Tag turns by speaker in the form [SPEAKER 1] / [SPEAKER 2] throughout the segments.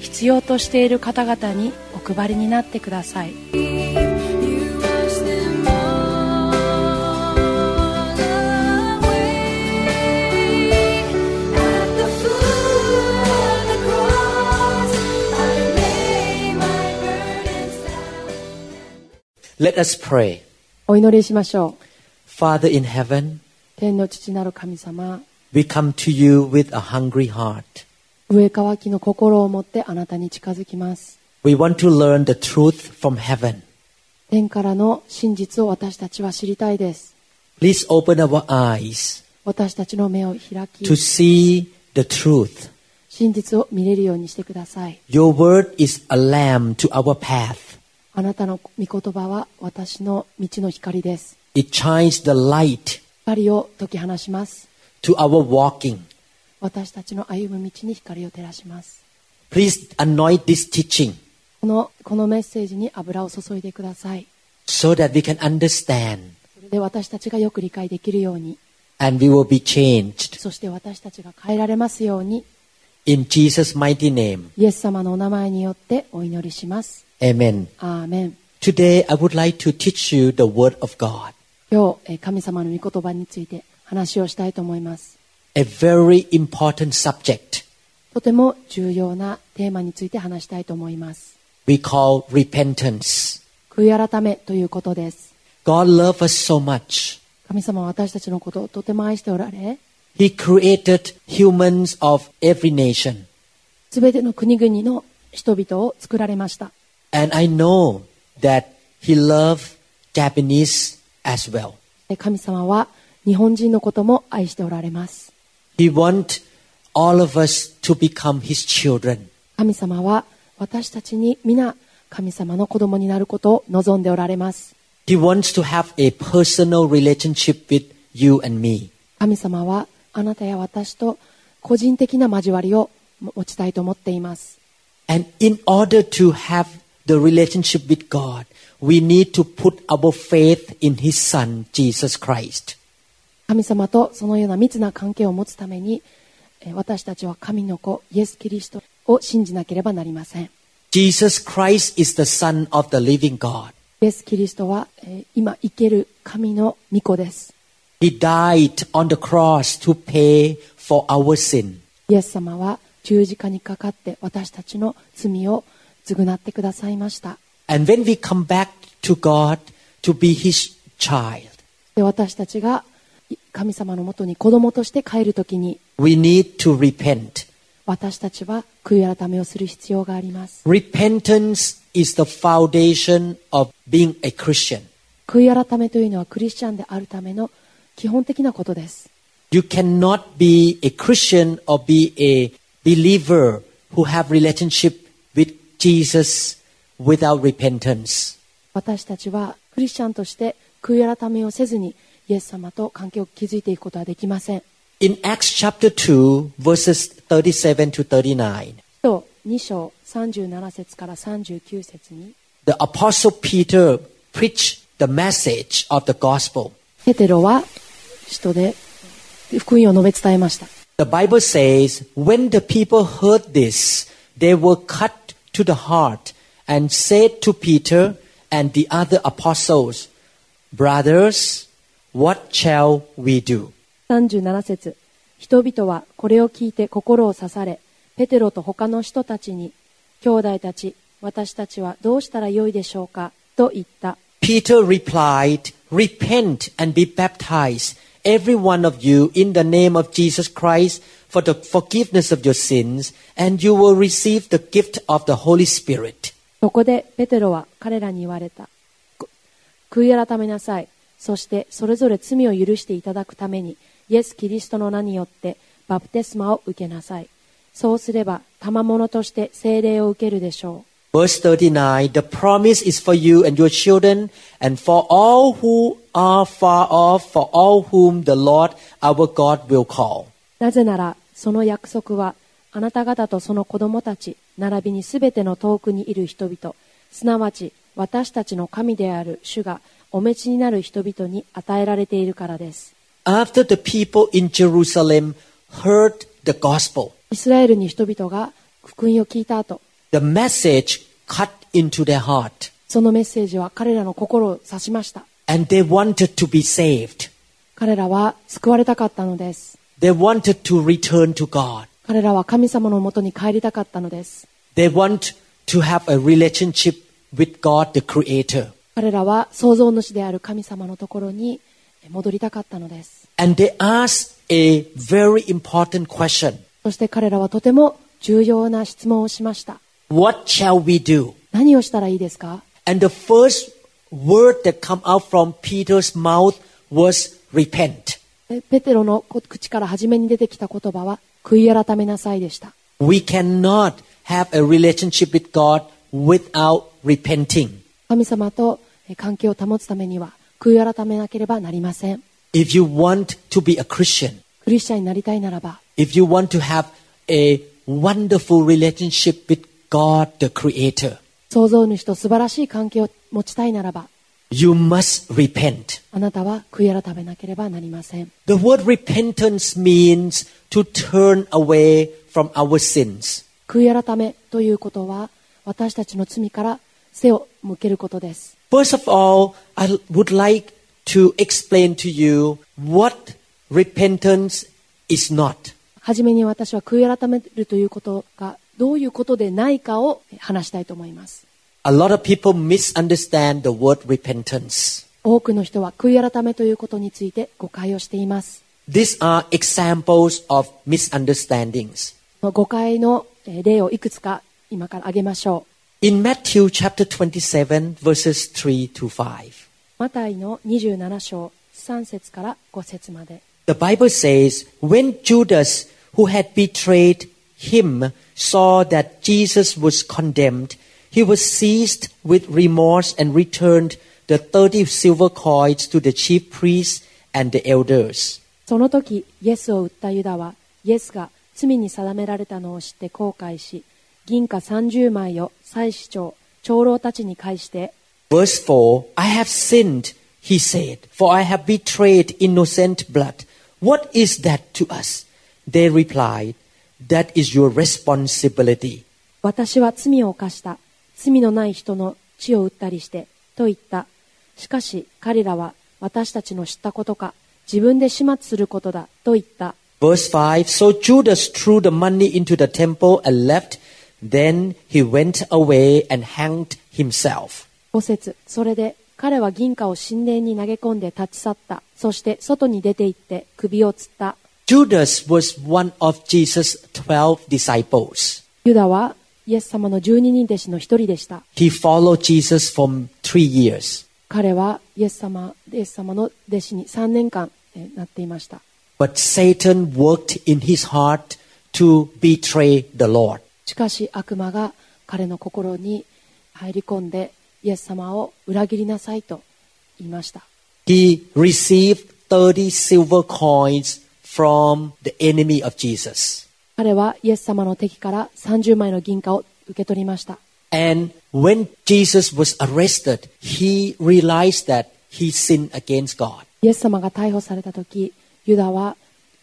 [SPEAKER 1] 必要としている方々にお配りになってください.お祈りしましょう
[SPEAKER 2] Father in heaven,
[SPEAKER 1] 天の父なる神様
[SPEAKER 2] we come to you with a hungry heart.
[SPEAKER 1] 上乾きの心を持ってあなたに近づきます
[SPEAKER 2] We want to learn the truth from heaven.
[SPEAKER 1] 天からの真実を私たちは知りたいです
[SPEAKER 2] Please open our eyes
[SPEAKER 1] 私たちの目を開き
[SPEAKER 2] to see the truth.
[SPEAKER 1] 真実を見れるようにしてください
[SPEAKER 2] Your word is a lamp to our path.
[SPEAKER 1] あなたの御言葉は私の道の光です
[SPEAKER 2] It shines the light
[SPEAKER 1] 光を解き放します
[SPEAKER 2] to our walking.
[SPEAKER 1] 私たちの歩む道に光を照らします
[SPEAKER 2] Please anoint this teaching
[SPEAKER 1] このこのメッセージに油を注いでください
[SPEAKER 2] so that we can understand
[SPEAKER 1] それで私たちがよく理解できるように
[SPEAKER 2] and we will be changed.
[SPEAKER 1] そして私たちが変えられますように
[SPEAKER 2] In Jesus' mighty name.
[SPEAKER 1] イエス様のお名前によってお祈りします
[SPEAKER 2] Amen.
[SPEAKER 1] アーメン
[SPEAKER 2] Today, I would like to teach you the Word of God.
[SPEAKER 1] 今日えー神様の御言葉について話をしたいと思います
[SPEAKER 2] A very important subject
[SPEAKER 1] とても重要なテーマについて話したいと思います
[SPEAKER 2] we call repentance.
[SPEAKER 1] 悔い改めということです
[SPEAKER 2] God loves us so much.
[SPEAKER 1] 神様は私たちのことをとても愛しておられ
[SPEAKER 2] He created humans of every nation.
[SPEAKER 1] すべての国々の人々を作られました
[SPEAKER 2] And I know that He loved Japanese as well.
[SPEAKER 1] で神様は日本人のことも愛しておられます
[SPEAKER 2] He wants all of us to become His children.
[SPEAKER 1] 神様は私たちに皆神様の子供になることを望んでおられます
[SPEAKER 2] He wants to have a personal relationship with you and me.
[SPEAKER 1] 神様はあなたや私と個人的な交わりを持ちたいと思っています
[SPEAKER 2] And in order to have the relationship with God, we need to put our faith in His Son, Jesus Christ.
[SPEAKER 1] 神様とそのような密な関係を持つためにえー私たちは神の子イエス・キリストを信じなければなりません
[SPEAKER 2] Jesus Christ is the Son of the living God.
[SPEAKER 1] イエス・キリストは、えー今生ける神の御子です
[SPEAKER 2] He died on the cross to pay for our sin.
[SPEAKER 1] イエス様は十字架にかかって私たちの罪を償ってくださいました
[SPEAKER 2] And when we come back to God to be His child,
[SPEAKER 1] で私たちがい神様のもとに子供として帰るときに
[SPEAKER 2] we need to repent.
[SPEAKER 1] 私たちは悔い改めをする必要があります
[SPEAKER 2] Repentance is the foundation of being a Christian.
[SPEAKER 1] 悔い改めというのはクリスチャンであるための基本的なことです
[SPEAKER 2] You cannot be a Christian or be a believer who have relationship with Jesus without repentance.
[SPEAKER 1] 私たちはクリスチャンとして悔い改めをせずにイエス様と関係を築いていくことはできません
[SPEAKER 2] In Acts chapter 2, verses 37 to 39,
[SPEAKER 1] と2章37節から39節に
[SPEAKER 2] the apostle Peter preached the message of the gospel.
[SPEAKER 1] ペテロは使徒で福音を述べ伝えました
[SPEAKER 2] The Bible says, when the people heard this, they were cut to the heart and said to Peter and the other apostles, Brothers, what shall we do?
[SPEAKER 1] 37節人々はこれを聞いて心を刺されペテロと他の人たちに兄弟たち私たちはどうしたらよいでしょうかと言った
[SPEAKER 2] Peter replied, Repent and be baptized, every one of you, in the name of Jesus Christ, for the forgiveness of your sins, and you will receive the gift of the Holy Spirit.
[SPEAKER 1] そこでペテロは彼らに言われたく悔い改めなさいそしてそれぞれ罪を許していただくためにイエス・キリストの名によってバプテスマを受けなさいそうすれば賜物として聖霊を受けるでしょ
[SPEAKER 2] Verse 39 The promise is for you and your children, and for all who are far off, for all whom the Lord our God will call.
[SPEAKER 1] なぜならその約束はあなた方とその子供たち並びにすべての遠くにいる人々すなわち私たちの神である主がお召ちになる人々に与えられているからです
[SPEAKER 2] After the people in Jerusalem heard the gospel,
[SPEAKER 1] イスラエルに人々が福音を聞いた後
[SPEAKER 2] the message cut into their heart,
[SPEAKER 1] そのメッセージは彼らの心を刺しました
[SPEAKER 2] and they wanted to be saved.
[SPEAKER 1] 彼らは救われたかったのです
[SPEAKER 2] They wanted to return to God.
[SPEAKER 1] 彼らは神様のもとに帰りたかったのです
[SPEAKER 2] They want to have a relationship with God, the Creator.
[SPEAKER 1] 彼らは創造主である神様のところに戻りたかったのです
[SPEAKER 2] And they asked a very important question
[SPEAKER 1] そして彼らはとても重要な質問をしました
[SPEAKER 2] What shall we do?
[SPEAKER 1] 何をしたらいいですか
[SPEAKER 2] And the first word that come out from Peter's mouth was repent.
[SPEAKER 1] えペテロの口から初めに出てきた言葉は悔い改めなさいでした
[SPEAKER 2] We cannot have a relationship with God without repenting.
[SPEAKER 1] 神様とえ関係を保つためには悔い改めなければなりませんクリスチャンになりたいならば
[SPEAKER 2] God,
[SPEAKER 1] 創造主と素晴らしい関係を持ちたいならばあなたは悔い改めなければなりません。悔い改めということは私たちの罪から背を向けることです。
[SPEAKER 2] First of all, I would like to explain to you what repentance is not.
[SPEAKER 1] はじめに私は悔い改めるということがどういうことでないかを話したいと思います
[SPEAKER 2] A lot of people misunderstand the word repentance.
[SPEAKER 1] 多くの人は悔い改めということについて誤解をしています
[SPEAKER 2] These are examples of misunderstandings.
[SPEAKER 1] 誤解のえー例をいくつか今から挙げましょう
[SPEAKER 2] In Matthew chapter 27, verses 3 to 5,
[SPEAKER 1] マタイの27章3節から5節まで
[SPEAKER 2] the Bible says, When Judas, who had betrayed him, saw that Jesus was condemned, he was seized with remorse and returned the 30 silver coins to the chief priests and the elders.
[SPEAKER 1] その時イエスを売ったユダはイエスが罪に定められたのを知って後悔し 銀貨30枚を祭司長長老たちに返して
[SPEAKER 2] Verse 4 I have sinned, he said, for I have betrayed innocent blood. What is that to us? They replied, That is your responsibility.
[SPEAKER 1] 私は罪を犯した罪のない人の血を売ったりしてと言ったしかし彼らは私たちの知ったことか自分で始末することだと言った
[SPEAKER 2] Verse 5 So Judas threw the money into the temple and left. Then he went away and hanged himself.
[SPEAKER 1] 5節それで彼は銀貨を神殿に投げ込んで立ち去ったそして外に出て行って首を吊った
[SPEAKER 2] Judas was one of Jesus' 12 disciples.
[SPEAKER 1] ユダはイエス様の12人弟子の一人でした
[SPEAKER 2] He followed Jesus for three years.
[SPEAKER 1] 彼はイエス様イエス様の弟子に3年間えーなっていました
[SPEAKER 2] But Satan worked in his heart to betray the Lord.
[SPEAKER 1] しかし悪魔が彼の心に入り込んでイエス様を裏切りなさいと言いました
[SPEAKER 2] He received 30 silver coins from the enemy of Jesus.
[SPEAKER 1] 彼はイエス様の敵から30枚の銀貨を受け取りました
[SPEAKER 2] And when Jesus was arrested, he realized that he sinned against God.
[SPEAKER 1] イエス様が逮捕された時ユダは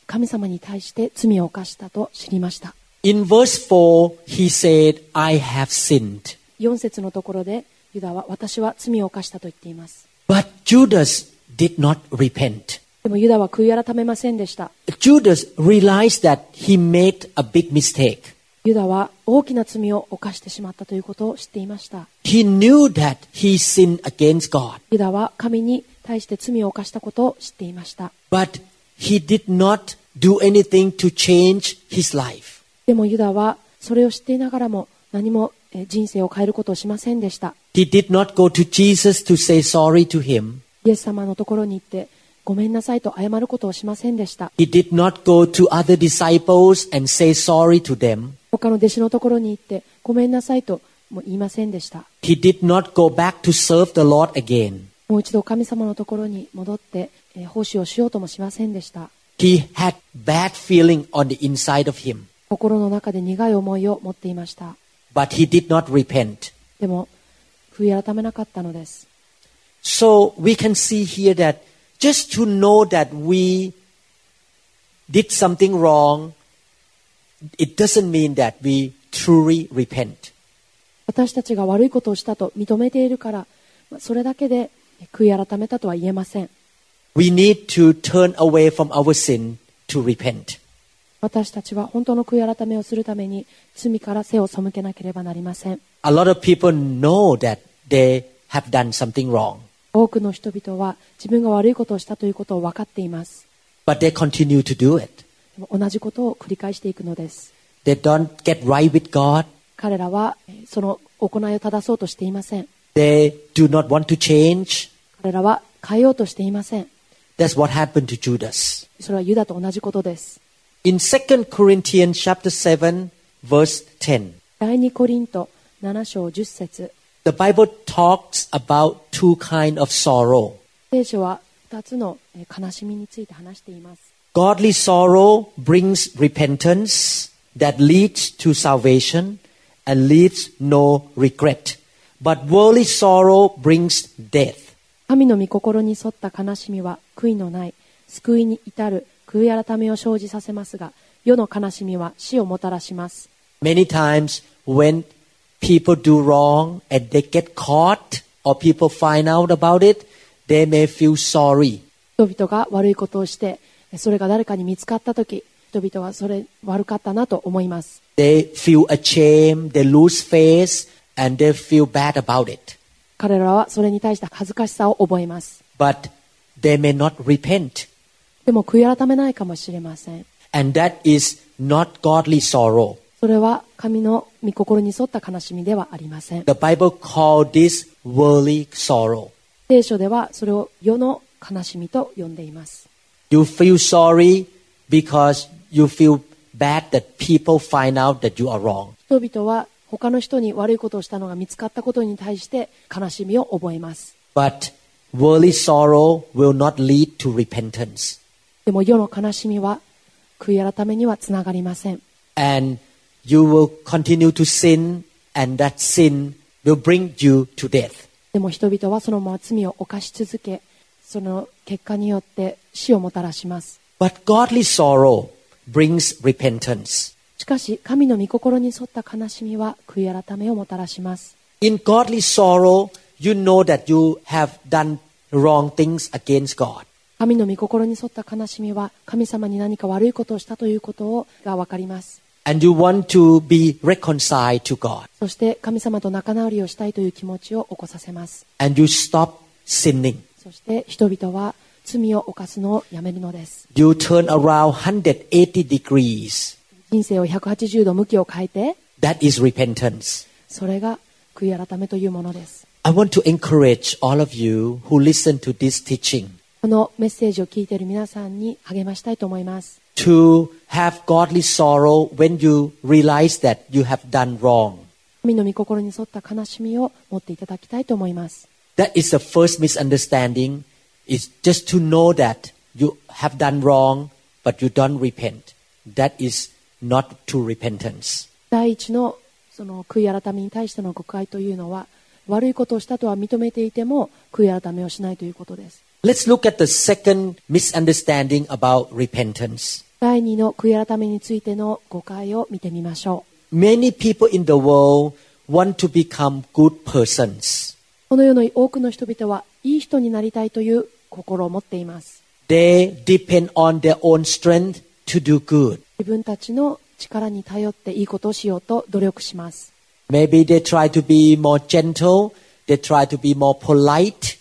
[SPEAKER 1] 神様に対して罪を犯したと知りました
[SPEAKER 2] In verse 4, he said, I have sinned.
[SPEAKER 1] 4節のところでユダは私は罪を犯したと言っています
[SPEAKER 2] But Judas did not repent.
[SPEAKER 1] でもユダは悔い改めませんでした
[SPEAKER 2] Judas realized that he made a big mistake.
[SPEAKER 1] ユダは大きな罪を犯してしまったということを知っていました
[SPEAKER 2] He knew that he sinned against God,
[SPEAKER 1] ユダは神に対して罪を犯したことを知っていました
[SPEAKER 2] but he did not do anything to change his life.
[SPEAKER 1] でもユダはそれを知っていながらも何もえー人生を変えることをしませんでした
[SPEAKER 2] He did not go to Jesus to say sorry to him.
[SPEAKER 1] イエス様のところに行ってごめんなさいと謝ることをしませんでした
[SPEAKER 2] He did not go to other disciples and say sorry to them.
[SPEAKER 1] 他の弟子のところに行ってごめんなさいとも言いませんでした。
[SPEAKER 2] He did not go back to serve the Lord again.
[SPEAKER 1] もう一度神様のところに戻って、えー奉仕をしようともしませんでした。
[SPEAKER 2] He had bad feeling on the inside of him,
[SPEAKER 1] 心の中で苦い思いを持っていました。
[SPEAKER 2] but he did not repent.
[SPEAKER 1] でも、悔い改めなかったのです。
[SPEAKER 2] So we can see here that just to know that we did something wrong, it doesn't mean that we truly repent.
[SPEAKER 1] 私たちが悪いことをしたと認めているから、まあそれだけで悔い改めたとは言えません。
[SPEAKER 2] We need to turn away from our sin to repent.
[SPEAKER 1] 私たちは本当の悔い改めをするために罪から背を背けなければなりません。多くの人々は自分が悪いことをしたということを分かっています。同じことを繰り返していくのです、彼らはその行いを正そうとしていません。彼らは変えようとしていません。それはユダと同じことです。
[SPEAKER 2] In 2 Corinthians chapter 7 verse 10,
[SPEAKER 1] 第2コリント7章10節
[SPEAKER 2] the Bible talks about two kind of sorrow.
[SPEAKER 1] 聖書は2つのえー悲しみについて話しています。
[SPEAKER 2] Godly sorrow brings repentance that leads to salvation and leads no regret. But worldly sorrow brings death.
[SPEAKER 1] 神の御心に沿った悲しみは悔いのない救いに至る 悔い改めを生じさせますが世の悲しみは死をもたらします
[SPEAKER 2] Many times when people do wrong and they get caught or people find out about it, they may feel sorry.
[SPEAKER 1] 人々が悪いことをしてそれが誰かに見つかった時人々はそれ悪かったなと思います
[SPEAKER 2] They feel ashamed, they lose face, and they feel bad about it.
[SPEAKER 1] 彼らはそれに対して恥ずかしさを覚えます
[SPEAKER 2] But they may not repent.
[SPEAKER 1] でも悔い改めないかもしれません
[SPEAKER 2] And that is not godly sorrow.
[SPEAKER 1] それは神の御心に沿った悲しみではありません
[SPEAKER 2] The Bible called this worldly sorrow.
[SPEAKER 1] 聖書ではそれを世の悲しみと呼んでいます
[SPEAKER 2] You feel sorry because you feel bad that people find out that you are wrong.
[SPEAKER 1] 人々は他の人に悪いことをしたのが見つかったことに対して悲しみを覚えます
[SPEAKER 2] But worldly sorrow will not lead to repentance.
[SPEAKER 1] でも世の悲しみは悔い改めにはつながりません
[SPEAKER 2] And you will continue to sin, and that sin will bring you to death.
[SPEAKER 1] でも人々はそのまま罪を犯し続けその結果によって死をもたらします
[SPEAKER 2] But godly sorrow brings repentance.
[SPEAKER 1] しかし神の御心に沿った悲しみは悔い改めをもたらします
[SPEAKER 2] In godly sorrow, you know that you have done wrong things against God.
[SPEAKER 1] 神の御心に沿った悲しみは神様に何か悪いことをしたということをが分かります
[SPEAKER 2] And you want to be reconciled to God.
[SPEAKER 1] そして神様と仲直りをしたいという気持ちを起こさせます
[SPEAKER 2] And you stop sinning.
[SPEAKER 1] そして人々は罪を犯すのをやめるのです
[SPEAKER 2] You turn around 180 degrees.
[SPEAKER 1] 人生を180度向きを変えて
[SPEAKER 2] That is repentance.
[SPEAKER 1] それが悔い改めというものです
[SPEAKER 2] I want to encourage all of you who listen to this teaching
[SPEAKER 1] このメッセージを聞いている皆さんに励ましたいと思います
[SPEAKER 2] to have godly sorrow when you realize that you have done wrong.
[SPEAKER 1] 神の御心に沿った悲しみを持っていただきたいと思います
[SPEAKER 2] That is the first misunderstanding is just to know that you have done wrong but you don't repent. That is not true repentance.
[SPEAKER 1] 第一のその悔い改めに対しての誤解というのは悪いことをしたとは認めていても悔い改めをしないということです
[SPEAKER 2] Let's look at the second misunderstanding about repentance.
[SPEAKER 1] 第二の悔い改めについての誤解を見てみましょ
[SPEAKER 2] Many people in the world want to become good persons.
[SPEAKER 1] うこの世の多くの人々はいい人になりたいという心を持っています
[SPEAKER 2] They depend on their own strength to do good.
[SPEAKER 1] 自分たちの力に頼っていいことをしようと努力します
[SPEAKER 2] Maybe they try to be more gentle, they try to be more polite,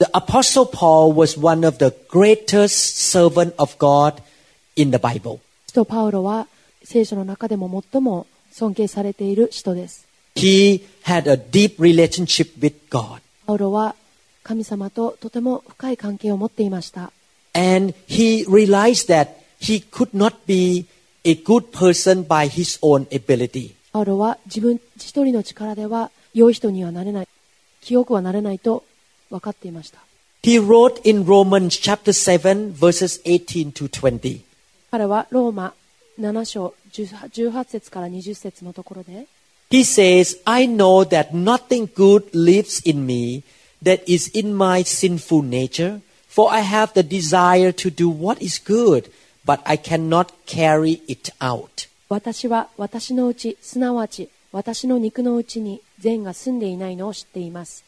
[SPEAKER 2] The Apostle Paul was one of the greatest servant of God in the Bible.
[SPEAKER 1] 使徒パウロは聖書の中でも最も尊敬されている使徒です
[SPEAKER 2] He had a deep relationship with God.
[SPEAKER 1] パウロは神様ととても深い関係を持っていました
[SPEAKER 2] And he realized that he could not be a good person by his own ability.
[SPEAKER 1] パウロは自分一人の力では良い人にはなれない清くはなれないと分かっていました
[SPEAKER 2] He wrote in Romans chapter 7 verses 18 to 20.
[SPEAKER 1] 彼はローマ7章18節から20節のところで
[SPEAKER 2] He says, I know that nothing good lives in me that is in my sinful nature, for I have the desire to do what is good, but I cannot carry it out.
[SPEAKER 1] 私は私のうちすなわち私の肉のうちに善が住んでいないのを知っています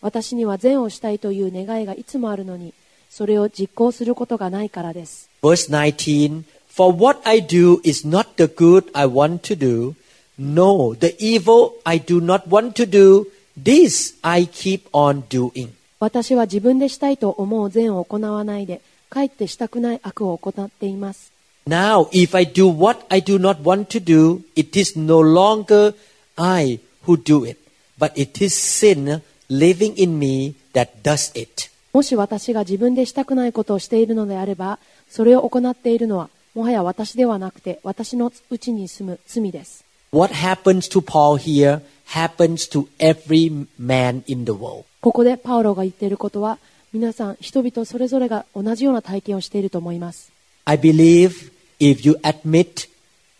[SPEAKER 1] 私には善をしたいという願いがいつもあるのにそれを実行することがないからです
[SPEAKER 2] Verse 19 For what I do is not the good I want to do. No, the evil I do not want to do, this I keep on doing.
[SPEAKER 1] 私は自分でしたいと思う善を行わないでかえってしたくない悪を行っています
[SPEAKER 2] Now, if I do what I do not want to do, it is no longer I who do it, but it is sin living in me that does it.
[SPEAKER 1] もし私が自分でしたくないことをしているのであればそれを行っているのはもはや私ではなくて私のうちに住む罪です
[SPEAKER 2] What happens to Paul here happens to every man in the world.
[SPEAKER 1] ここでパウロが言っていることは皆さん人々それぞれが同じような体験をしていると思います
[SPEAKER 2] I believe if you admit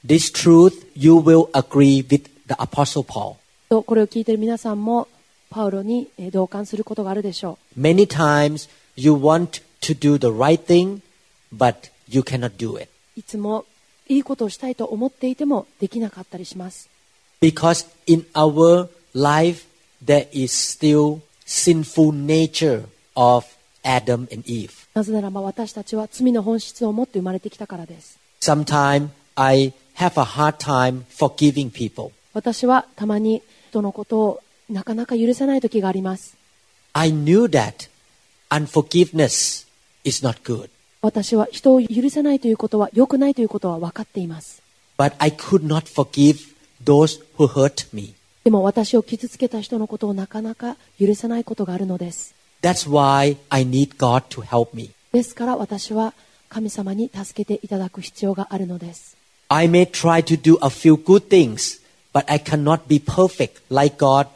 [SPEAKER 2] this truth, you will agree with the Apostle Paul.
[SPEAKER 1] とこれを聞いている皆さんもパウロに同感することがあるでしょ
[SPEAKER 2] う。Right、thing,
[SPEAKER 1] いつもいいことをしたいと思っていてもできなかったりします。なぜならば私たちは罪の本質を持って生まれてきたからです。私はたまに人のことをなかなか許せない時があります
[SPEAKER 2] I knew that unforgiveness is not good,
[SPEAKER 1] 私は人を許せないということは良くないということは分かっています
[SPEAKER 2] but I could not forgive those who hurt me.
[SPEAKER 1] でも私を傷つけた人のことをなかなか許せないことがあるのです
[SPEAKER 2] That's why I need God to help me.
[SPEAKER 1] ですから私は神様に助けていただく必要があるのです
[SPEAKER 2] I may try to do a few good things, but I cannot be perfect like God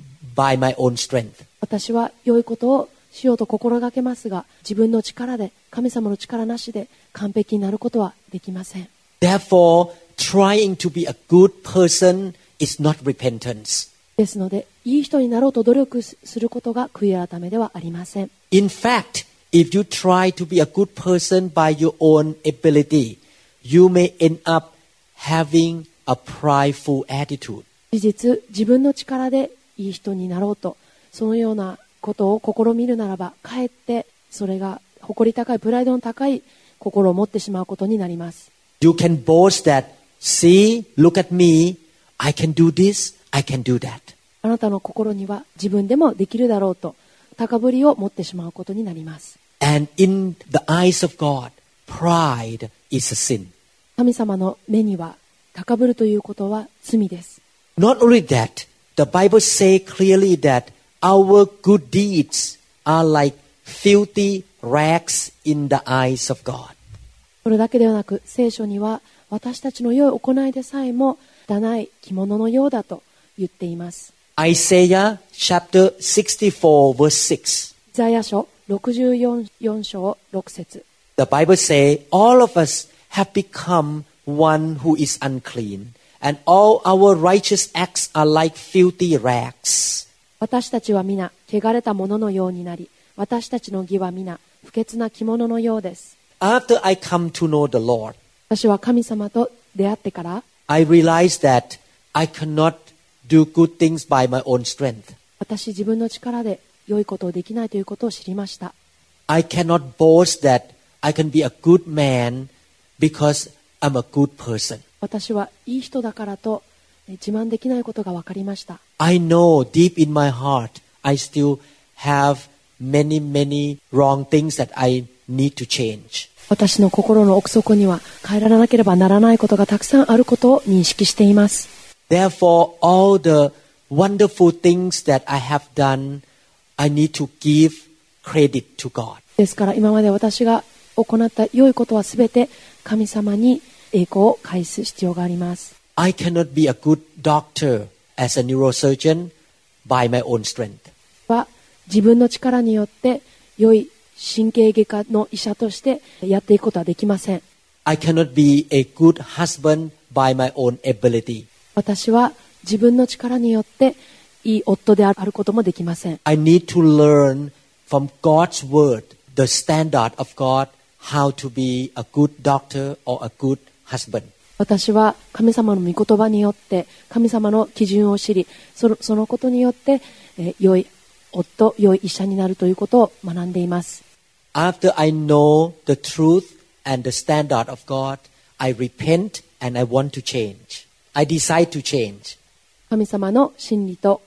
[SPEAKER 1] 私は良いことをしようと心がけますが自分の力で神様の力なしで完璧になることはできません。ですのでいい人になろうと努力することが悔い改めではありません。事実自分の力でいい人になろうとそのようなことを試みるならばかえってそれが誇り高いプライドの高い心を持ってしまうことになります
[SPEAKER 2] You can boast that, see, look at me, I can do this, I can do that.
[SPEAKER 1] あなたの心には自分でもできるだろうと高ぶりを持ってしまうことになります
[SPEAKER 2] And in the eyes of God, pride is a sin.
[SPEAKER 1] 神様の目には高ぶるということは罪です
[SPEAKER 2] Not only that, the Bible say clearly that our good deeds are like filthy rags in the eyes of God.
[SPEAKER 1] それだけではなく聖書には私たちの良い行いでさえも汚い着物のようだと言っています
[SPEAKER 2] Isaiah chapter 64 verse 6.
[SPEAKER 1] イザヤ書64章6節
[SPEAKER 2] The Bible say all of us have become one who is unclean and all our righteous acts are like filthy rags.
[SPEAKER 1] 私たちは皆汚れたもののようになり私たちの義は皆不潔な着物のようです
[SPEAKER 2] After I come to know the Lord,
[SPEAKER 1] 私は神様と出会ってから
[SPEAKER 2] I realized that I cannot do good things by my own strength.
[SPEAKER 1] 私自分の力で良いことをできないということを知りました
[SPEAKER 2] I cannot boast that I can be a good man because I'm a good person.
[SPEAKER 1] 私はいい人だからとえ自慢できないことが分かりました
[SPEAKER 2] I know deep in my heart I still have many, many wrong things that I need to change.
[SPEAKER 1] 私の心の奥底には変えられなければならないことがたくさんあることを認識しています。
[SPEAKER 2] Therefore, all the wonderful things that I have done, I need to give credit to God.
[SPEAKER 1] ですから今まで私が行った良いことはすべて神様に栄光を返す必要があります。
[SPEAKER 2] I cannot be a good doctor as a neurosurgeon by my own strength.
[SPEAKER 1] は自分の力によって良い神経外科の医者としてやっていくことはできません。
[SPEAKER 2] I cannot be a good husband by my own ability.
[SPEAKER 1] 私は自分の力によっていい夫であることもできません。
[SPEAKER 2] I need to learn from God's word, the standard of God, how to be a good doctor or a good husband.
[SPEAKER 1] 私は神様の御言葉によって神様の基準を知りそのそのことによって、えー良い夫良い医者になるということを学んでいます
[SPEAKER 2] After I know the truth and the standard of God, I repent and I want to change. I decide to change.
[SPEAKER 1] 神様の真理と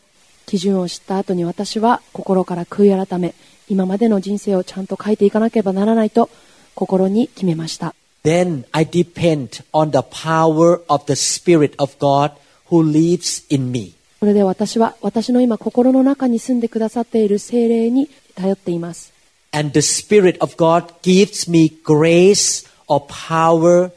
[SPEAKER 1] 基準を知った後に私は心から悔い改め今までの人生をちゃんと変えていかなければならないと心に決めました
[SPEAKER 2] Then I depend on the power of the Spirit of God who lives in me.
[SPEAKER 1] それで私は私の今心の中に住んでくださっている精霊に頼っています
[SPEAKER 2] And the Spirit of God gives me grace or power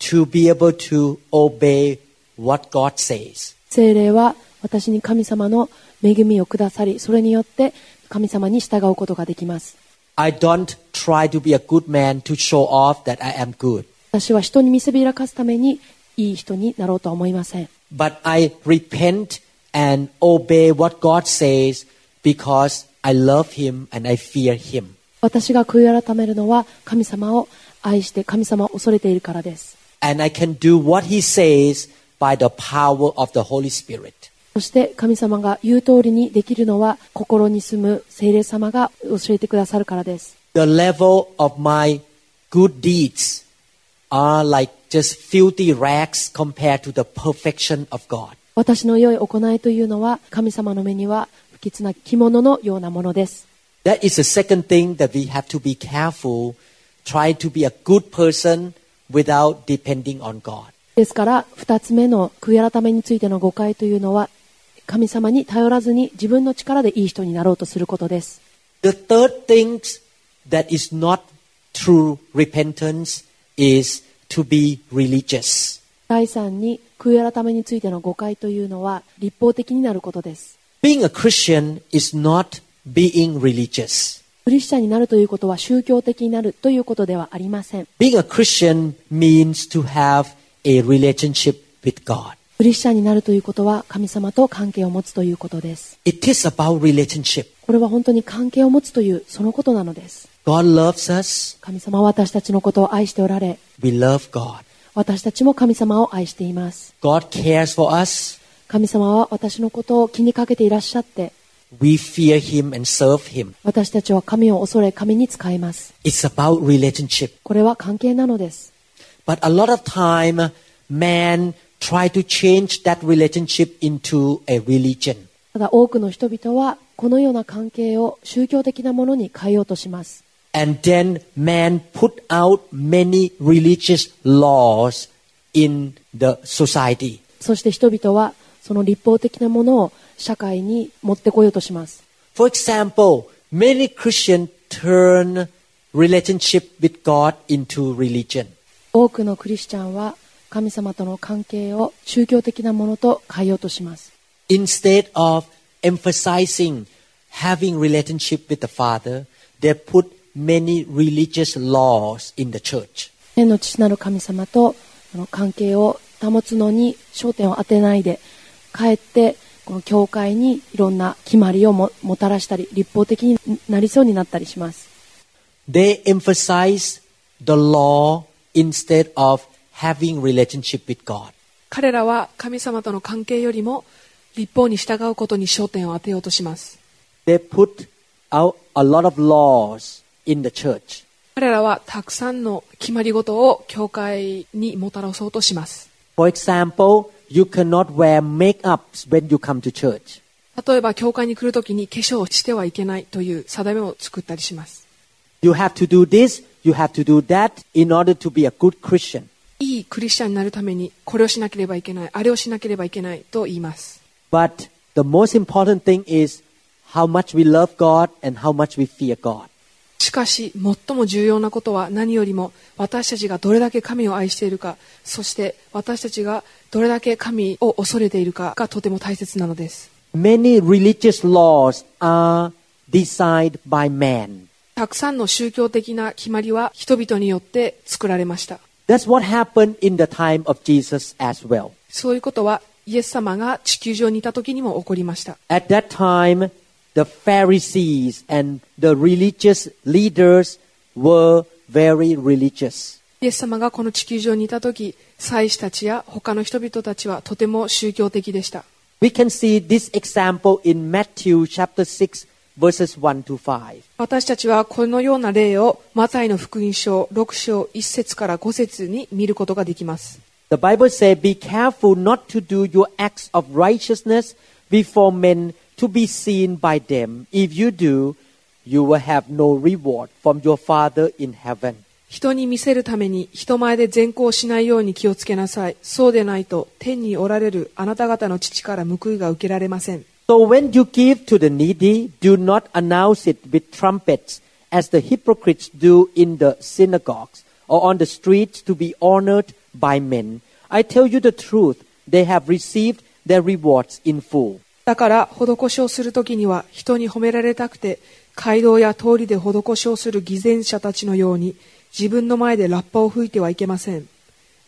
[SPEAKER 2] to be able to obey what God says.
[SPEAKER 1] 精霊は私に神様の恵みをくださりそれによって神様に従うことができます
[SPEAKER 2] I don't try to be a good man to show off that I am good.
[SPEAKER 1] 私は人に見せびらかすためにいい人になろうとは思いません
[SPEAKER 2] But I repent and obey what God says because I love Him and I fear Him.
[SPEAKER 1] 私が悔い改めるのは神様を愛して神様を恐れているからです
[SPEAKER 2] And I can do what He says by the power of the Holy Spirit.
[SPEAKER 1] そして神様が言う通りにできるのは心に住む聖霊様が教えてくださるからです
[SPEAKER 2] The level of my good deeds are like just filthy rags compared to the perfection of God.
[SPEAKER 1] 私の良い行いというのは神様の目には不吉な着物のようなものです
[SPEAKER 2] That is the second thing that we have to be careful. Try to be a good person without depending on God.
[SPEAKER 1] ですから2つ目の悔い改めについての誤解というのは神様に頼らずに自分の力でいい人になろうとすることです
[SPEAKER 2] The third thing that is not true repentance is to be religious.
[SPEAKER 1] 第3に悔い改めについての誤解というのは立法的になることです
[SPEAKER 2] Being a Christian is not being religious.
[SPEAKER 1] クリスチャンになるということは宗教的になるということではありません
[SPEAKER 2] Being a Christian means to have a relationship with God.
[SPEAKER 1] クリスチャンになるということは神様と関係を持つということです
[SPEAKER 2] It is about relationship.
[SPEAKER 1] これは本当に関係を持つというそのことなのです
[SPEAKER 2] God loves us.
[SPEAKER 1] 神様は私たちのことを愛しておられ
[SPEAKER 2] We love God.
[SPEAKER 1] 私たちも神様を愛しています
[SPEAKER 2] God cares for us.
[SPEAKER 1] 神様は私のことを気にかけていらっしゃって
[SPEAKER 2] We fear Him and serve Him.
[SPEAKER 1] 私たちは神を恐れ神に仕えます
[SPEAKER 2] It's about relationship.
[SPEAKER 1] これは関係なのです
[SPEAKER 2] But a lot of time, man try to change that relationship into a religion.
[SPEAKER 1] ただ多くの人々はこのような関係を宗教的なものに変えようとします
[SPEAKER 2] And then man put out many religious laws in the society.
[SPEAKER 1] そして人々はその立法的なものを社会に持ってこようとします
[SPEAKER 2] For example, many Christians turn relationship with God into religion.
[SPEAKER 1] 多くのクリスチャンは神様との関係を宗教的なものと変えようとします
[SPEAKER 2] Instead of emphasizing having relationship with the Father, they put many religious laws in the church.
[SPEAKER 1] 天の父なる神様とあの関係を保つのに焦点を当てないでかえってこの教会にいろんな決まりをももたらしたり立法的になりそうになったりします
[SPEAKER 2] They emphasize the law instead of having relationship with God.
[SPEAKER 3] 彼らは神様との関係よりも立法に従うことに焦点を当てようとします
[SPEAKER 2] They put out a lot of laws in the church.
[SPEAKER 3] 彼らはたくさんの決まり事を教会にもたらそうとします
[SPEAKER 2] For example, you cannot wear makeup when you come to church.
[SPEAKER 3] 例えば教会に来るときに化粧をしてはいけないという定めを作ったりします
[SPEAKER 2] You have to do this, you have to do that in order to be a good Christian.
[SPEAKER 3] いいクリスチャンになるためにこれをしなければいけないあれをしなければいけないと言います
[SPEAKER 2] But the most important thing is how much we love God and how much we fear God.
[SPEAKER 3] しかし最も重要なことは何よりも私たちがどれだけ神を愛しているかそして私たちがどれだけ神を恐れているかがとても大切なのです
[SPEAKER 2] Many religious laws are designed by man.
[SPEAKER 3] たくさんの宗教的な決まりは人々によって作られました
[SPEAKER 2] That's what happened in the time of Jesus as well.
[SPEAKER 3] そういうことはイエス様が地球上にいた時にも起こりました
[SPEAKER 2] At that time, the Pharisees and the religious leaders were very religious.
[SPEAKER 3] イエス様がこの地球上にいた時祭司たちや他の人々たちはとても宗教的でした
[SPEAKER 2] We can see this example in Matthew chapter 6 verses 1 to 5.
[SPEAKER 3] 私たちはこのような例をマタイの福音書6章1節から5節に見ることができます
[SPEAKER 2] The Bible says, Be careful not to do your acts of righteousness before men to be seen by them. If you do, you will have no reward from your Father in heaven.
[SPEAKER 3] 人に見せるために人前で善行しないように気をつけなさいそうでないと天におられるあなた方の父から報いが受けられません
[SPEAKER 2] So when you give to the needy, do not announce it with trumpets, as the hypocrites do in the synagogues or on the streets to be honored by men. I tell you the truth, they have received their rewards in full.
[SPEAKER 3] だから施しをするときには人に褒められたくて街道や通りで施しをする偽善者たちのように自分の前でラッパを吹いてはいけません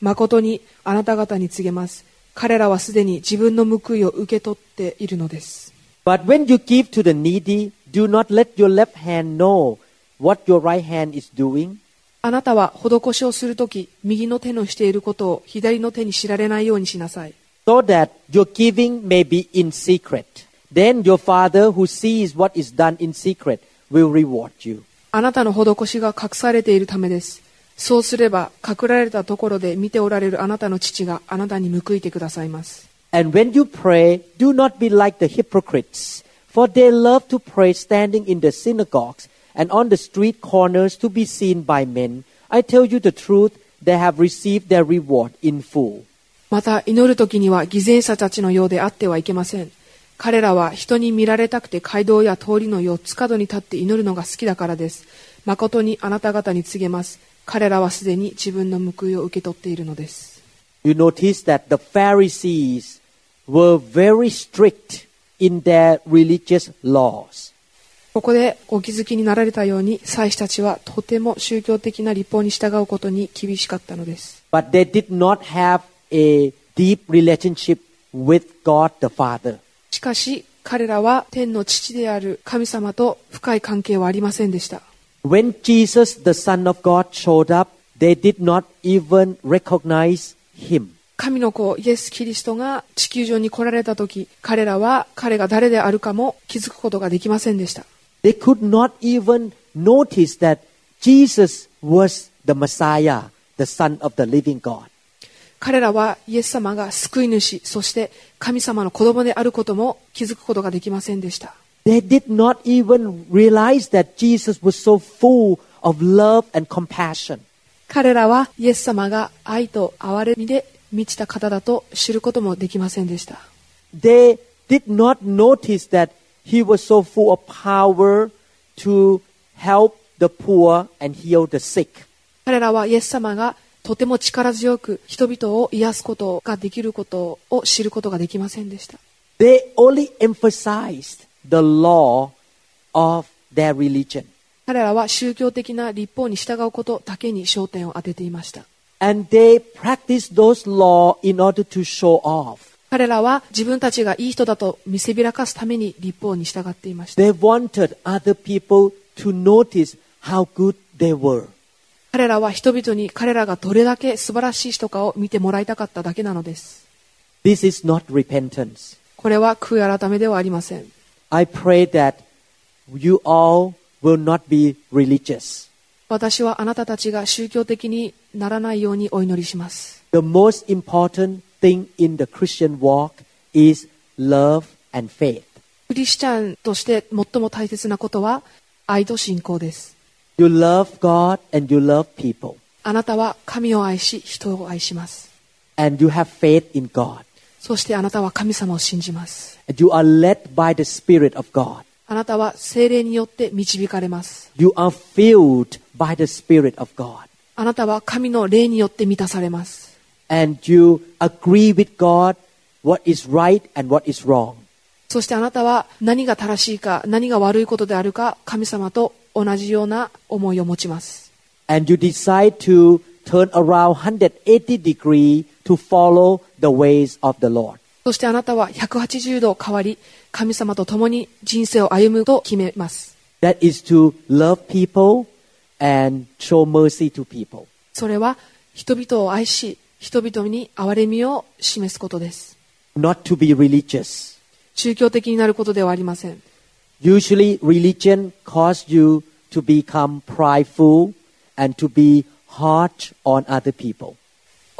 [SPEAKER 3] 誠にあなた方に告げます彼らはすでに自分の報いを受け取っているのです
[SPEAKER 2] But when you give to the needy, do not let your left hand know what your right hand is doing,
[SPEAKER 3] あなたは施しをするとき右の手のしていることを左の手に知られないようにしなさい
[SPEAKER 2] so that your giving may be in secret. Then your Father who sees what is done in secret will reward you.
[SPEAKER 3] あなたの施しが隠されているためですそうすれば、隠られたところで見ておられるあなたの父があなたに報いてくださいます。また祈る時には偽善者たちのようであってはいけません。彼らは人に見られたくて街道や通りの四つ角に立って祈るのが好きだからです。誠にあなた方に告げます。彼らはすでに自分の報いを受け取っているのです
[SPEAKER 2] You notice that the Pharisees were very strict in their religious laws.
[SPEAKER 3] ここでお気づきになられたように祭司たちはとても宗教的な立法に従うことに厳しかったのです
[SPEAKER 2] But they did not have a deep relationship with God the Father.
[SPEAKER 3] しかし彼らは天の父である神様と深い関係はありませんでした
[SPEAKER 2] When Jesus, the Son of God, showed up, they did not even recognize him.
[SPEAKER 3] 神の子イエス・キリストが地球上に来られた時彼らは彼が誰であるかも気づくことができませんでした
[SPEAKER 2] They could not even notice that Jesus was the Messiah, the Son of the living God.
[SPEAKER 3] 彼らはイエス様が救い主そして神様の子供であることも気づくことができませんでした
[SPEAKER 2] They did not even realize that Jesus was so full of love and compassion.
[SPEAKER 3] 彼らはイエス様が愛と憐れみで満ちた方だと知ることもできませんでした
[SPEAKER 2] They did not notice that he was so full of power to help the poor and heal the sick.
[SPEAKER 3] 彼らはイエス様がとても力強く人々を癒すことができることを知ることができませんでした
[SPEAKER 2] They only emphasized
[SPEAKER 3] 彼らは宗教的な立法に従うことだけに焦点を当てていました。彼らは自分たちがいい人だと見せびらかすために立法に従っていました。彼らは人々に彼らがどれだけ素晴らしい人かを見てもらいたかっただけなのです。これは悔い改めではありません。
[SPEAKER 2] I pray that you all will not be religious.
[SPEAKER 3] 私はあなたたちが宗教的にならないようにお祈りします
[SPEAKER 2] The most important thing in the Christian walk is love and faith.
[SPEAKER 3] クリスチャンとして最も大切なことは愛と信仰です。
[SPEAKER 2] You love God and you love people.
[SPEAKER 3] あなたは神を愛し、人を愛します。
[SPEAKER 2] And you have faith in God.
[SPEAKER 3] そしてあなたは神様を信じます。
[SPEAKER 2] You are led by the Spirit of God.
[SPEAKER 3] あなたは精霊によって導かれます。
[SPEAKER 2] You are filled by the Spirit of God.
[SPEAKER 3] あなたは神の霊によって満たされます。
[SPEAKER 2] And you agree with God what is right and what is wrong.
[SPEAKER 3] そしてあなたは何が正しいか、何が悪いことであるか、神様と同じような思いを持ちます。
[SPEAKER 2] And you decide to turn around 180 degree to follow the ways of the Lord.
[SPEAKER 3] そしてあなたは180度変わり、神様と共に人生を歩むと決めます。
[SPEAKER 2] That is to love people and show mercy to people.
[SPEAKER 3] それは人々を愛し、人々に憐れみを示すことです。
[SPEAKER 2] Not to be religious.
[SPEAKER 3] 宗教的になることではありません。
[SPEAKER 2] Usually religion causes you to become prideful and to be hard on other people.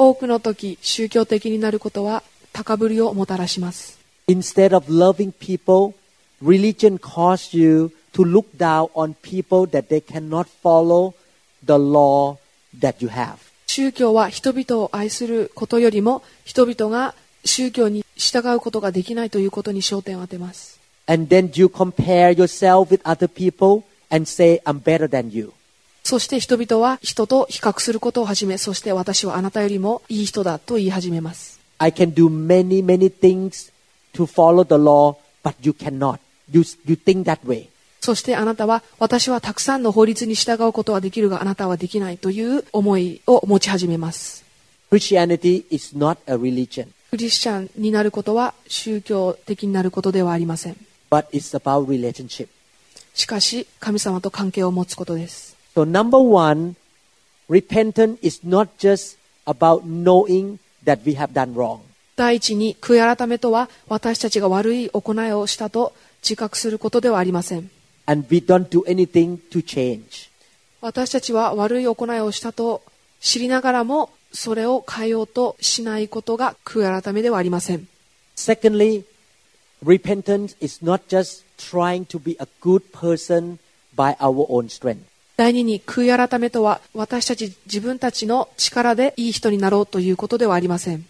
[SPEAKER 3] 多くの時、宗教的になることは高ぶりをもたらします。
[SPEAKER 2] Instead of loving people, religion causes you to look down on people that they cannot follow the law that you have.
[SPEAKER 3] 宗教は人々を愛することよりも人々が宗教に従うことができないということに焦点を当てます。
[SPEAKER 2] And then you compare yourself with other people and say, I'm better than you.
[SPEAKER 3] そして人々は人と比較することを始め、そして私はあなたよりもいい人だと言い始めます。
[SPEAKER 2] I can do many, many things to follow the law, but you cannot. You, you think that way.
[SPEAKER 3] そしてあなたは私はたくさんの法律に従うことはできるがあなたはできないという思いを持ち始めます。
[SPEAKER 2] Christianity is not a religion,
[SPEAKER 3] クリスチャンになることは宗教的になることではありません。
[SPEAKER 2] but it's about relationship.
[SPEAKER 3] しかし神様と関係を持つことです。
[SPEAKER 2] So, number one, repentance is not just about knowing that we have done wrong.
[SPEAKER 3] 第一に悔い改めとは私たちが悪い行いをしたと自覚することではありません。
[SPEAKER 2] And we don't do anything to change.
[SPEAKER 3] 私たちは悪い行いをしたと知りながらもそれを変えようとしないことが悔い改めではありません。
[SPEAKER 2] Secondly, repentance is not just trying to be a good person by our own strength.
[SPEAKER 3] 第二に悔い改めとは私たち自分たちの力でいい人になろうということではありません。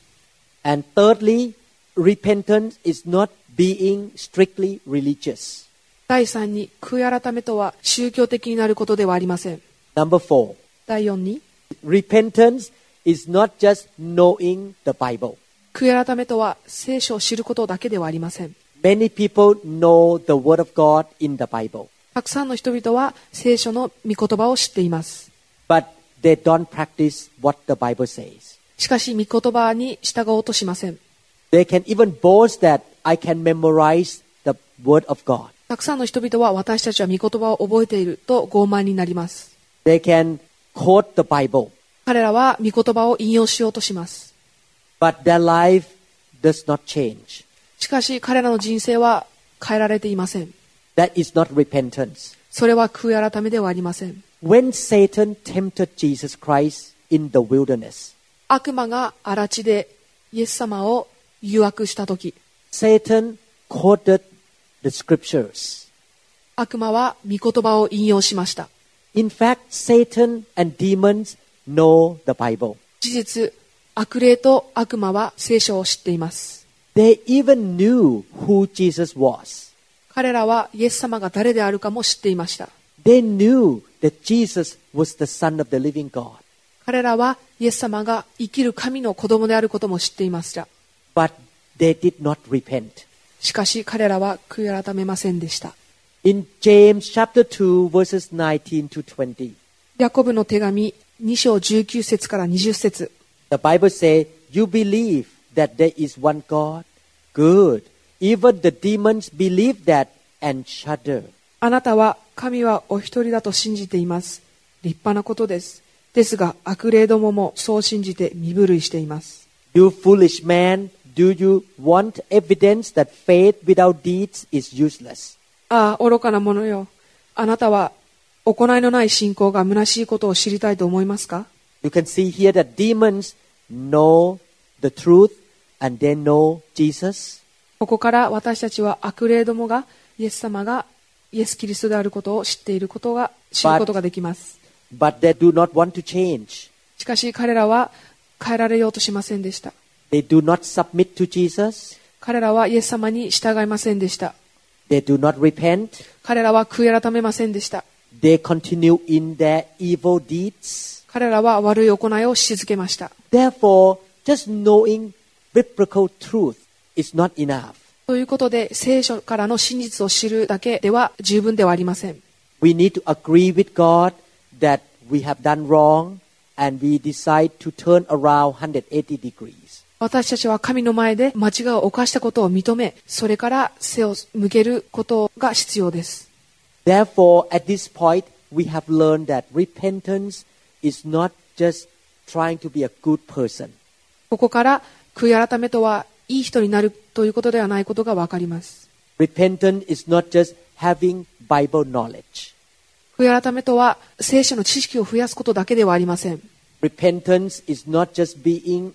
[SPEAKER 2] And thirdly, repentance is not being strictly religious.
[SPEAKER 3] 第三に悔い改めとは宗教的になることではありません。
[SPEAKER 2] Number four,
[SPEAKER 3] 第四に
[SPEAKER 2] repentance is not just knowing the Bible.
[SPEAKER 3] 悔い改めとは聖書を知ることだけではありません。
[SPEAKER 2] Many people know the Word of God in the Bible,
[SPEAKER 3] たくさんの人々は聖書の御言葉を知っています。
[SPEAKER 2] but they don't practice what the Bible says.
[SPEAKER 3] しかし御言葉に従おうとしません。
[SPEAKER 2] They can even boast that I can memorize the Word of God.
[SPEAKER 3] たくさんの人々は私たちは御言葉を覚えていると傲慢になります。
[SPEAKER 2] They can quote the Bible,
[SPEAKER 3] 彼らは御言葉を引用しようとします。
[SPEAKER 2] but their life does not change.
[SPEAKER 3] しかし彼らの人生は変えられていません。
[SPEAKER 2] That is not repentance.
[SPEAKER 3] それは悔い改めではありません。
[SPEAKER 2] When Satan tempted Jesus Christ in the wilderness,
[SPEAKER 3] 悪魔が荒地でイエス様を誘惑したとき、
[SPEAKER 2] Satan quoted the scriptures.
[SPEAKER 3] 悪魔は御言葉を引用しました。
[SPEAKER 2] In fact, Satan and demons know the Bible.
[SPEAKER 3] 事実、悪霊と悪魔は聖書を知っています。
[SPEAKER 2] They even knew who Jesus was.
[SPEAKER 3] 彼らはイエス様が誰であるかも知っていました。
[SPEAKER 2] They knew that Jesus was the Son of the living God.
[SPEAKER 3] 彼らはイエス様が生きる神の子供であることも知っていました。
[SPEAKER 2] But they did not repent.
[SPEAKER 3] しかし彼らは悔い改めませんでした。
[SPEAKER 2] In James chapter 2 verses 19 to 20,
[SPEAKER 3] ヤコブの手紙2章19節から20節
[SPEAKER 2] the Bible says, You believe that there is one God? Good. Even the demons believe that and shudder.
[SPEAKER 3] あなたは神はお一人だと信じています。立派なことです。ですが悪霊どももそう信じて身震いしています。
[SPEAKER 2] You foolish man, do you want evidence that faith without deeds is useless?
[SPEAKER 3] ああ、愚かな者よ。あなたは行いのない信仰が虚しいことを知りたいと思いますか
[SPEAKER 2] You can see here that demons know the truth and they know Jesus.
[SPEAKER 3] ここから私たちは悪霊どもがイエス様がイエス・キリストであることを知っていることが知ることができます。
[SPEAKER 2] But they do not want to change.
[SPEAKER 3] しかし彼らは変えられようとしませんでした。
[SPEAKER 2] They do not submit to Jesus.
[SPEAKER 3] 彼らはイエス様に従いませんでした。
[SPEAKER 2] They do not repent.
[SPEAKER 3] 彼らは悔い改めませんでした。
[SPEAKER 2] They continue in their evil deeds.
[SPEAKER 3] 彼らは悪い行いをし続けました。
[SPEAKER 2] Therefore, just knowing biblical truth is not enough.
[SPEAKER 3] ということで、聖書からの真実を知るだけでは十分ではありません。
[SPEAKER 2] We need to agree with God that we have done wrong and we decide to turn around 180 degrees.
[SPEAKER 3] 私たちは神の前で間違いを犯したことを認め、それから背を向けることが必要です。
[SPEAKER 2] Therefore, at this point, we have learned that repentance is not just trying to be a good person.
[SPEAKER 3] ここから悔い改めとはいい人になるということではないことがわかります。
[SPEAKER 2] Repentance is not just having Bible knowledge.
[SPEAKER 3] 悔い改めとは聖書の知識を増やすことだけではありません。
[SPEAKER 2] Repentance is not just being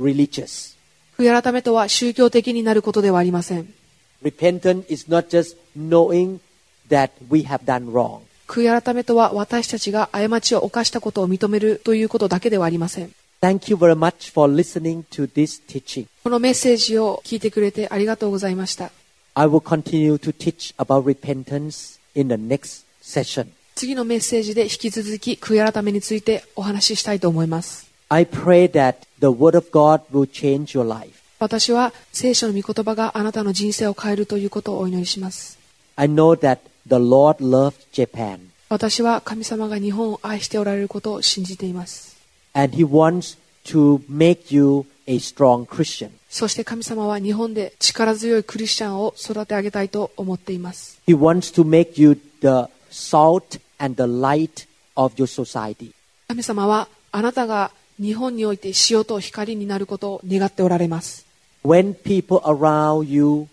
[SPEAKER 2] religious.
[SPEAKER 3] 悔い改めとは宗教的になることではありません。
[SPEAKER 2] Repentance is not just knowing that we have done wrong.
[SPEAKER 3] 悔い改めとは私たちが過ちを犯したことを認めるということだけではありません。
[SPEAKER 2] Thank you very much for listening to this teaching.
[SPEAKER 3] このメッセージを聞いてくれてありがとうございました。
[SPEAKER 2] I will continue to teach about repentance in the next session.
[SPEAKER 3] 次のメッセージで引き続き悔い改めについてお話ししたいと思います。
[SPEAKER 2] I pray that the Word of God will change your life.
[SPEAKER 3] 私は聖書の御言葉があなたの人生を変えるということをお祈りします。
[SPEAKER 2] I know that the Lord loves Japan
[SPEAKER 3] 私は神様が日本を愛しておられることを信じています。
[SPEAKER 2] And He wants to make you a strong Christian.
[SPEAKER 3] そして神様は日本で力強いクリスチャンを育て上げたいと思っています。
[SPEAKER 2] He wants to make you the salt and the light of your society.
[SPEAKER 3] 神様はあなたが日本において塩と光になることを願っておられます。
[SPEAKER 2] When people around you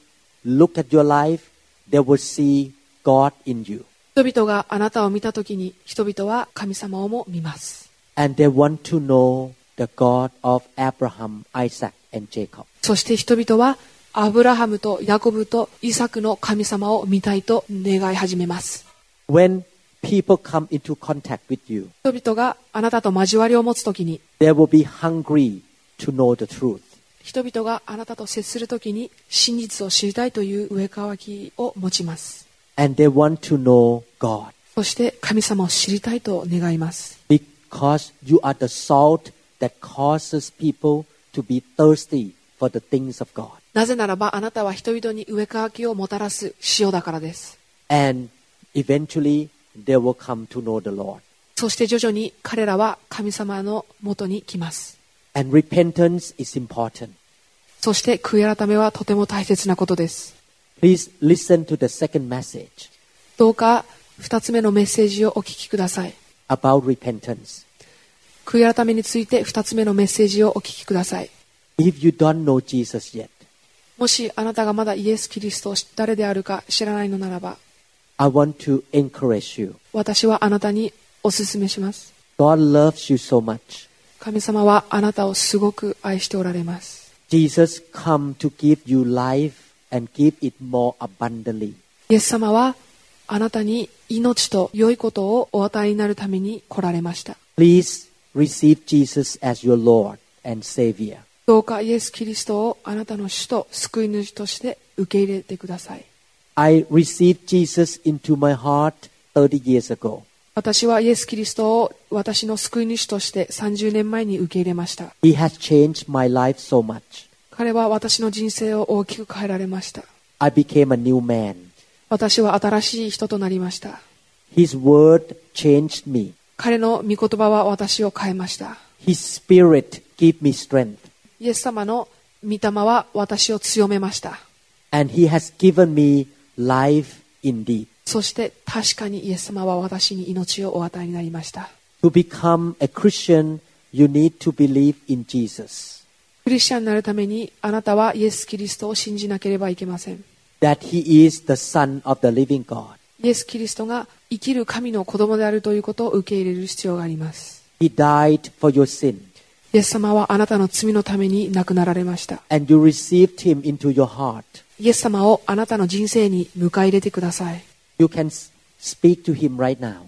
[SPEAKER 2] look at your life, they will see God in you.
[SPEAKER 3] 人々があなたを見たときに人々は神様をも見ます。
[SPEAKER 2] And they want to know the God of Abraham, Isaac, and Jacob.
[SPEAKER 3] そして人々はアブラハムとヤコブとイサクの神様を見たいと願い始めます。
[SPEAKER 2] When people come into contact with you,
[SPEAKER 3] 人々があなたと交わりを持つときに
[SPEAKER 2] they will be hungry to know the truth.
[SPEAKER 3] 人々があなたと接するときに真実を知りたいという上かきを持ちます。
[SPEAKER 2] And they want to know God.
[SPEAKER 3] そして神様を知りたいと願います。なぜならばあなたは人々に植上かきをもたらす塩だからです。そして徐々に彼らは神様のもとに来ます。そして悔い改めはとても大切なことです。どうか二つ目のメッセージをお聞きください。
[SPEAKER 2] About repentance.
[SPEAKER 3] 悔い改めについて二つ目のメッセージをお聞きください。
[SPEAKER 2] If you don't know Jesus yet,
[SPEAKER 3] もしあなたがまだイエス・キリストを誰であるか知らないのならば、
[SPEAKER 2] I want to encourage you.
[SPEAKER 3] 私はあなたにお勧めします。
[SPEAKER 2] God loves you so much.
[SPEAKER 3] 神様はあなたをすごく愛しておられます。
[SPEAKER 2] Jesus come to give you life and give it more abundantly.
[SPEAKER 3] イエス様はあなたに命と良いことをお与えになるために来られました。
[SPEAKER 2] Please receive Jesus as your Lord and Savior.
[SPEAKER 3] どうかイエス・キリストをあなたの主と救い主として受け入れてください。
[SPEAKER 2] I received Jesus into my heart 30 years ago.
[SPEAKER 3] 私はイエス・キリストを私の救い主として30年前に受け入れました。
[SPEAKER 2] He has changed my life so much.
[SPEAKER 3] 彼は私の人生を大きく変えられました。
[SPEAKER 2] I became a new man.
[SPEAKER 3] 私は新しい人となりました。
[SPEAKER 2] His word changed me.
[SPEAKER 3] 彼の御言葉は私を変えました。
[SPEAKER 2] His spirit gave me strength.
[SPEAKER 3] イエス様の御霊は私を強めました。
[SPEAKER 2] And he has given me life indeed.
[SPEAKER 3] そして確かにイエス様は私に命をお与えになりました。
[SPEAKER 2] To become a Christian, you need to believe in Jesus.
[SPEAKER 3] クリスチャンになるためにあなたはイエス・キリストを信じなければいけません。
[SPEAKER 2] That he is the Son of the living God.
[SPEAKER 3] イエス・キリストが生きる神の子供であるということを受け入れる必要があります。
[SPEAKER 2] He died for your sin.
[SPEAKER 3] イエス様はあなたの罪のために亡くなられました。
[SPEAKER 2] And you received him into your heart.
[SPEAKER 3] イエス様をあなたの人生に迎え入れてください
[SPEAKER 2] You can speak to him right now,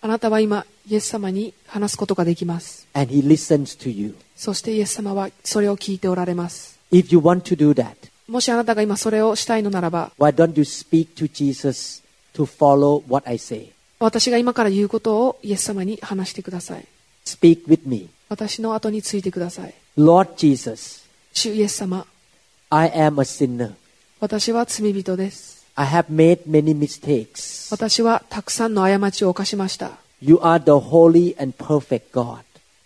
[SPEAKER 3] あなたは今イエス様に話すことができます
[SPEAKER 2] and he listens to you.
[SPEAKER 3] そしてイエス様はそれを聞いておられます
[SPEAKER 2] If you want to do that,
[SPEAKER 3] もしあなたが今それをしたいのならば
[SPEAKER 2] why don't you speak to Jesus to follow what I say?
[SPEAKER 3] 私が今から言うことをイエス様に話してください
[SPEAKER 2] Speak with me.
[SPEAKER 3] 私の後についてください
[SPEAKER 2] Lord Jesus,
[SPEAKER 3] 主イエス様
[SPEAKER 2] I am a sinner.
[SPEAKER 3] 私は罪人です
[SPEAKER 2] I have made many mistakes.
[SPEAKER 3] 私はたくさんの過ちを犯しました
[SPEAKER 2] You are the holy and perfect God.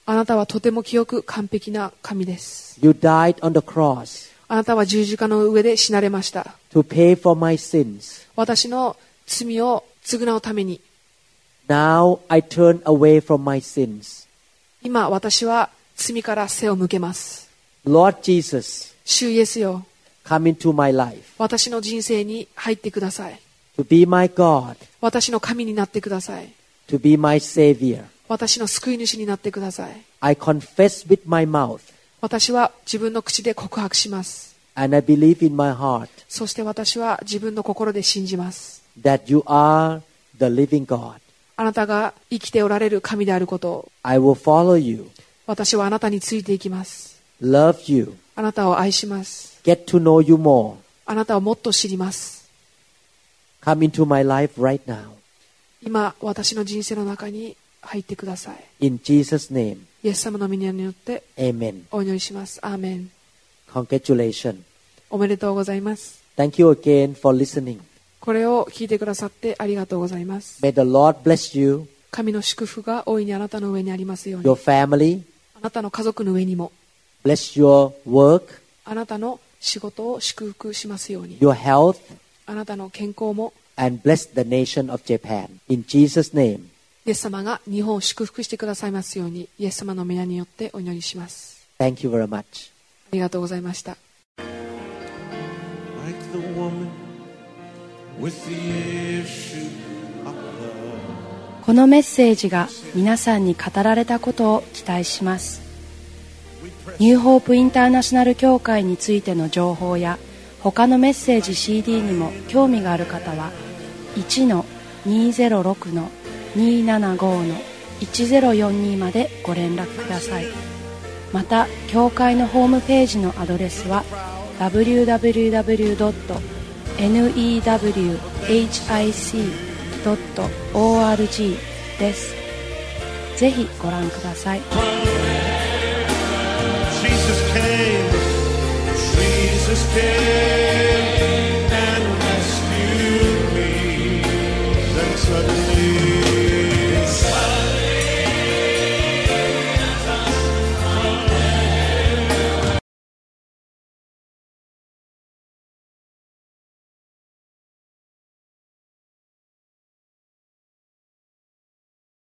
[SPEAKER 3] あなたはとても清く完璧な神です
[SPEAKER 2] You died on the cross
[SPEAKER 3] あなたは十字架の上で死なれました
[SPEAKER 2] to pay for my sins.
[SPEAKER 3] 私の罪を償うために
[SPEAKER 2] Now I turn away from my sins.
[SPEAKER 3] 今私は罪から背を向けます
[SPEAKER 2] Lord Jesus,
[SPEAKER 3] 主イエスよ
[SPEAKER 2] come into my life
[SPEAKER 3] 私の人生に入ってください
[SPEAKER 2] to be my God,
[SPEAKER 3] 私の神になってください
[SPEAKER 2] to be my Savior.
[SPEAKER 3] 私の救い主になってください
[SPEAKER 2] I confess with my mouth
[SPEAKER 3] 私は自分の口で告白します
[SPEAKER 2] and I believe in my heart
[SPEAKER 3] そして私は自分の心で信じます
[SPEAKER 2] that you are the living God.
[SPEAKER 3] あなたが生きておられる神であることを
[SPEAKER 2] I will follow you,
[SPEAKER 3] 私はあなたについていきます
[SPEAKER 2] love you,
[SPEAKER 3] あなたを愛します
[SPEAKER 2] get to know you more.
[SPEAKER 3] あなたをもっと知ります
[SPEAKER 2] Come into my life right now.
[SPEAKER 3] 今私の人生の中に入ってください
[SPEAKER 2] In Jesus' name,
[SPEAKER 3] イエス様の皆によって
[SPEAKER 2] amen.
[SPEAKER 3] お祈りしますアーメン
[SPEAKER 2] Congratulations.
[SPEAKER 3] おめでとうございます
[SPEAKER 2] Thank you again for listening.
[SPEAKER 3] これを聞いてくださってありがとうございます
[SPEAKER 2] May the Lord bless you,
[SPEAKER 3] 神の祝福が大いにあなたの上にありますように
[SPEAKER 2] your family,
[SPEAKER 3] あなたの家族の上にも
[SPEAKER 2] bless your work,
[SPEAKER 3] あなたの仕事を祝福しますように
[SPEAKER 2] your health,
[SPEAKER 3] あなたの健康も
[SPEAKER 2] and bless the nation of Japan. In Jesus' name,
[SPEAKER 3] イエス様が日本を祝福してくださいますようにイエス様の皆によってお祈りします
[SPEAKER 2] thank you very much.
[SPEAKER 3] ありがとうございました
[SPEAKER 4] like the woman with the issue of blood.
[SPEAKER 1] このメッセージが皆さんに語られたことを期待しますニューホープインターナショナル協会についての情報や他のメッセージ CD にも興味がある方は275-1042までご連絡ください。また教会のホームページのアドレスは www.newhic.org です。ぜひご覧ください。
[SPEAKER 4] Jesus came, Jesus came.